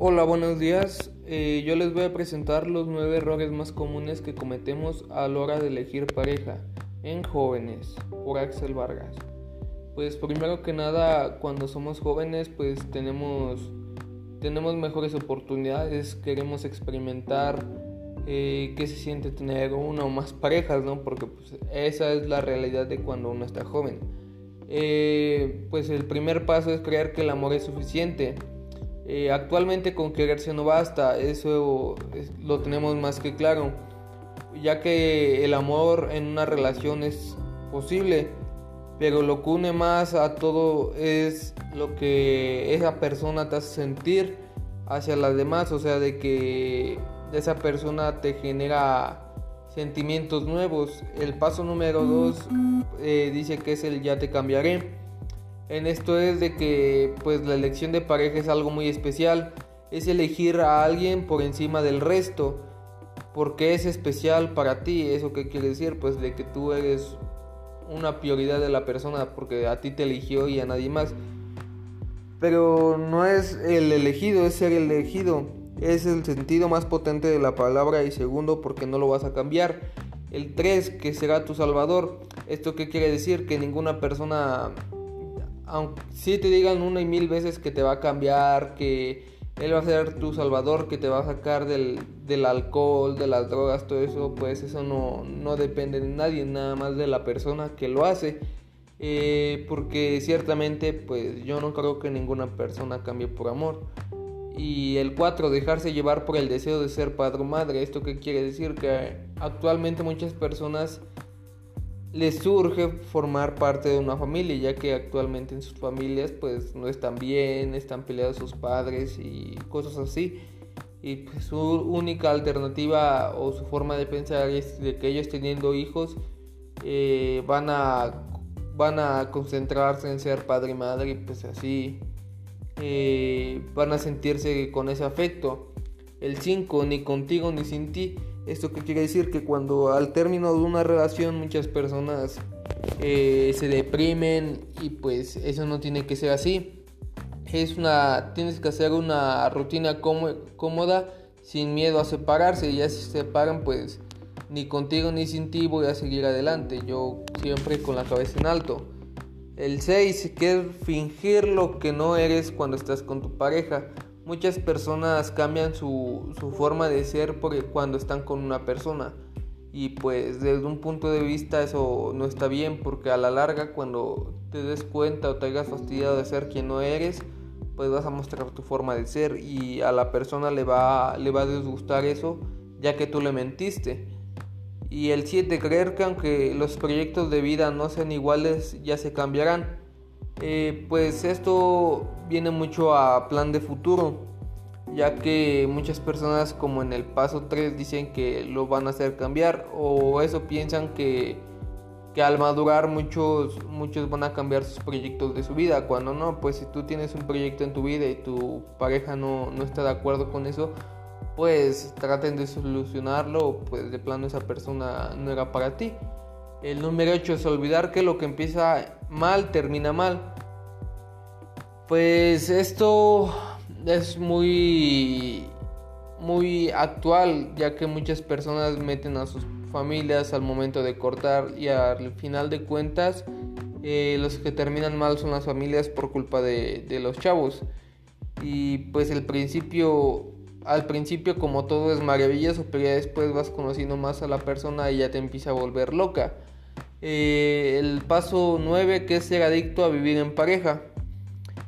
Hola, buenos días. Eh, yo les voy a presentar los nueve errores más comunes que cometemos a la hora de elegir pareja en jóvenes por Axel Vargas. Pues primero que nada, cuando somos jóvenes, pues tenemos, tenemos mejores oportunidades, queremos experimentar eh, qué se siente tener una o más parejas, ¿no? Porque pues, esa es la realidad de cuando uno está joven. Eh, pues el primer paso es creer que el amor es suficiente eh, actualmente con quererse no basta, eso lo tenemos más que claro, ya que el amor en una relación es posible, pero lo que une más a todo es lo que esa persona te hace sentir hacia las demás, o sea, de que esa persona te genera sentimientos nuevos. El paso número dos eh, dice que es el ya te cambiaré en esto es de que pues la elección de pareja es algo muy especial. Es elegir a alguien por encima del resto. Porque es especial para ti. ¿Eso qué quiere decir? Pues de que tú eres una prioridad de la persona porque a ti te eligió y a nadie más. Pero no es el elegido, es ser elegido. Es el sentido más potente de la palabra y segundo porque no lo vas a cambiar. El 3, que será tu salvador. ¿Esto qué quiere decir? Que ninguna persona aunque sí te digan una y mil veces que te va a cambiar, que él va a ser tu salvador, que te va a sacar del, alcohol, de las drogas, todo eso, pues eso no, no, depende de nadie, nada más de la persona que lo hace. Eh, porque ciertamente, pues yo no creo que ninguna persona cambie por amor. Y el 4, dejarse llevar por el deseo de ser padre o madre. ¿Esto qué quiere decir? Que actualmente muchas personas les surge formar parte de una familia, ya que actualmente en sus familias pues no están bien, están peleados sus padres y cosas así. Y pues, su única alternativa o su forma de pensar es de que ellos teniendo hijos eh, van, a, van a concentrarse en ser padre y madre y pues así eh, van a sentirse con ese afecto. El 5, ni contigo ni sin ti. ¿Esto qué quiere decir? Que cuando al término de una relación muchas personas eh, se deprimen y pues eso no tiene que ser así. Es una, tienes que hacer una rutina cómoda sin miedo a separarse. Y ya si se separan pues ni contigo ni sin ti voy a seguir adelante. Yo siempre con la cabeza en alto. El 6, que es fingir lo que no eres cuando estás con tu pareja. Muchas personas cambian su, forma de ser porque cuando están con una persona. Y pues desde un punto de vista eso no está bien porque a la larga cuando te des cuenta o te hayas fastidiado de ser quien no eres, pues vas a mostrar tu forma de ser y a la persona le va, le va a disgustar eso ya que tú le mentiste. Y el 7, creer que aunque los proyectos de vida no sean iguales, ya se cambiarán. Eh, pues esto viene mucho a plan de futuro, ya que muchas personas como en el paso 3 dicen que lo van a hacer cambiar o eso piensan que, que al madurar muchos, muchos van a cambiar sus proyectos de su vida, cuando no, pues si tú tienes un proyecto en tu vida y tu pareja no, no está de acuerdo con eso, pues traten de solucionarlo, pues de plano esa persona no era para ti. El número 8 es olvidar que lo que empieza mal termina mal. Pues esto es muy muy actual ya que muchas personas meten a sus familias al momento de cortar y al final de cuentas eh, los que terminan mal son las familias por culpa de, de los chavos y pues el principio al principio como todo es maravilloso pero ya después vas conociendo más a la persona y ya te empieza a volver loca eh, el paso 9 que es ser adicto a vivir en pareja.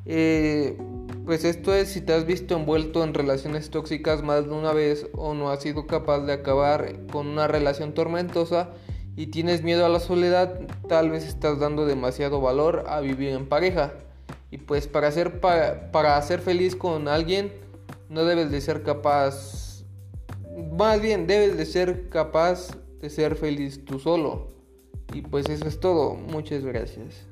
Eh, pues esto es si te has visto envuelto en relaciones tóxicas más de una vez o no has sido capaz de acabar con una relación tormentosa y tienes miedo a la soledad, tal vez estás dando demasiado valor a vivir en pareja. Y pues para ser, para, para ser feliz con alguien no debes de ser capaz, más bien debes de ser capaz de ser feliz tú solo. Y pues eso es todo. Muchas gracias.